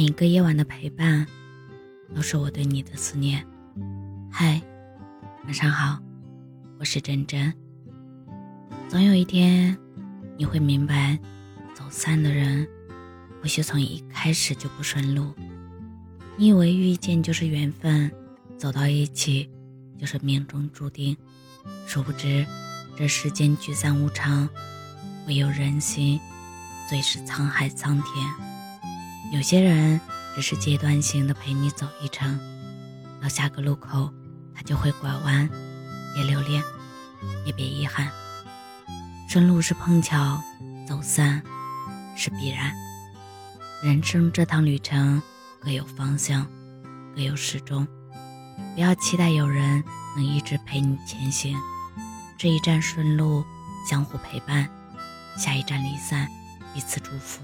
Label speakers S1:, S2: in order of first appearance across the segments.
S1: 每一个夜晚的陪伴，都是我对你的思念。嗨，晚上好，我是真真。总有一天，你会明白，走散的人，或许从一开始就不顺路。你以为遇见就是缘分，走到一起就是命中注定，殊不知，这世间聚散无常，唯有人心，最是沧海桑田。有些人只是阶段性的陪你走一程，到下个路口，他就会拐弯，别留恋，也别遗憾。顺路是碰巧，走散是必然。人生这趟旅程各有方向，各有始终。不要期待有人能一直陪你前行。这一站顺路，相互陪伴；下一站离散，彼此祝福。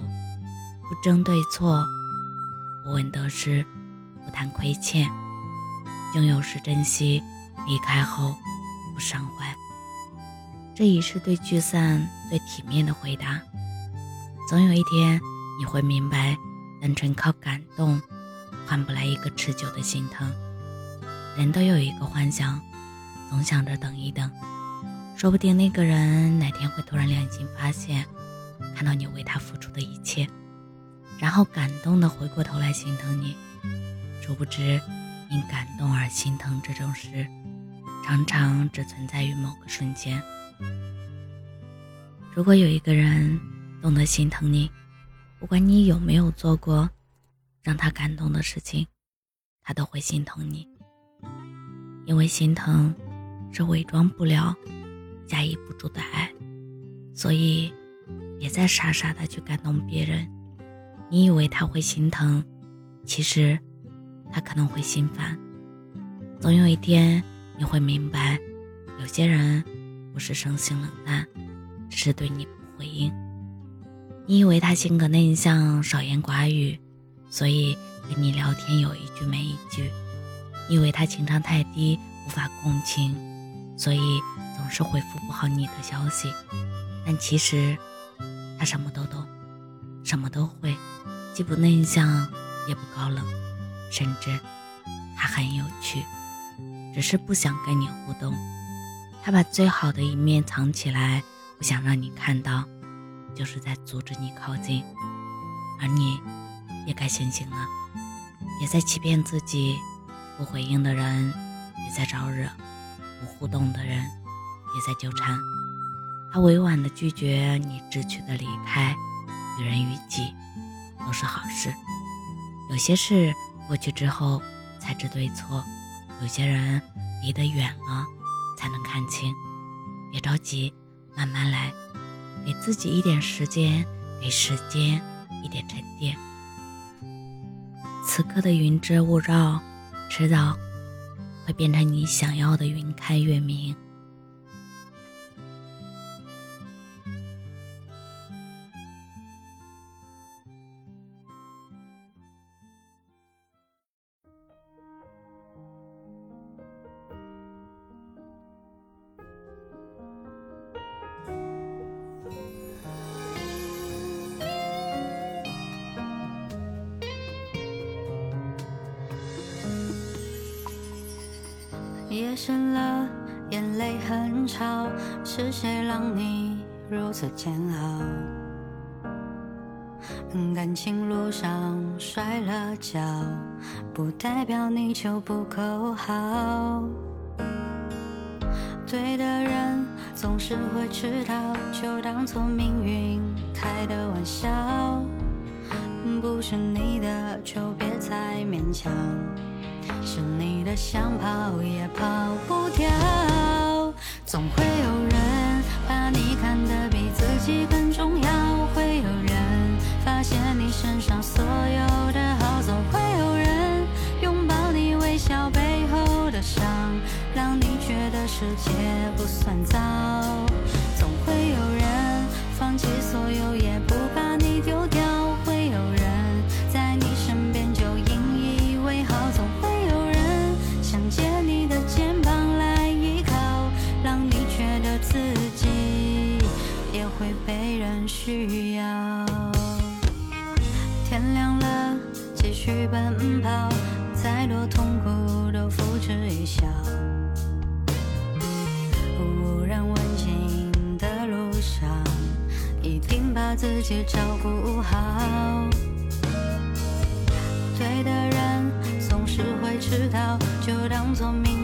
S1: 不争对错，不问得失，不谈亏欠。拥有时珍惜，离开后不伤怀。这已是对聚散最体面的回答。总有一天你会明白，单纯靠感动换不来一个持久的心疼。人都有一个幻想，总想着等一等，说不定那个人哪天会突然良心发现，看到你为他付出的一切，然后感动的回过头来心疼你。殊不知，因感动而心疼这种事，常常只存在于某个瞬间。如果有一个人懂得心疼你，不管你有没有做过让他感动的事情，他都会心疼你。因为心疼是伪装不了、压抑不住的爱，所以别再傻傻的去感动别人。你以为他会心疼，其实他可能会心烦。总有一天你会明白，有些人不是生性冷淡。只是对你不回应。你以为他性格内向、少言寡语，所以跟你聊天有一句没一句；以为他情商太低，无法共情，所以总是回复不好你的消息。但其实他什么都懂，什么都会，既不内向，也不高冷，甚至还很有趣，只是不想跟你互动。他把最好的一面藏起来。不想让你看到，就是在阻止你靠近，而你也该醒醒了，别再欺骗自己。不回应的人，别再招惹；不互动的人，别再纠缠。他委婉的拒绝你，智取的离开，于人于己都是好事。有些事过去之后才知对错，有些人离得远了才能看清。别着急。慢慢来，给自己一点时间，给时间一点沉淀。此刻的云遮雾绕，迟早会变成你想要的云开月明。
S2: 夜深了，眼泪很吵，是谁让你如此煎熬？感情路上摔了跤，不代表你就不够好。对的人总是会迟到，就当做命运开的玩笑。不是你的就别再勉强。是你的，想跑也跑不掉。总会有人把你看得比自己更重要，会有人发现你身上所有的好，总会有人拥抱你微笑背后的伤，让你觉得世界不算糟。需要。天亮了，继续奔跑，再多痛苦都付之一笑。无人问津的路上，一定把自己照顾好。对的人总是会迟到，就当做命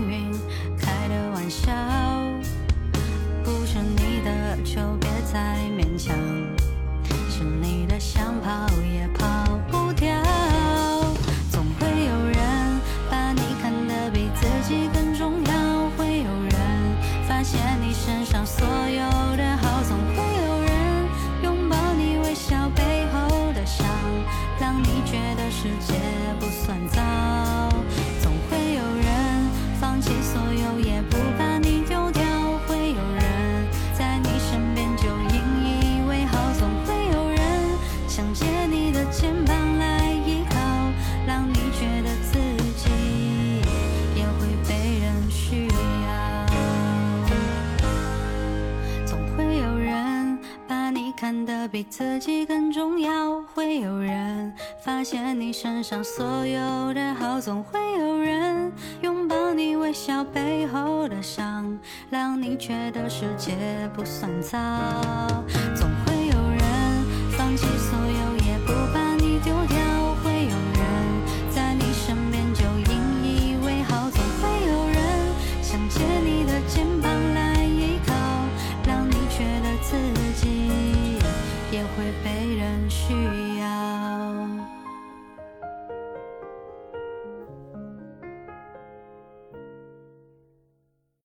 S2: 比自己更重要，会有人发现你身上所有的好，总会有人拥抱你微笑背后的伤，让你觉得世界不算糟。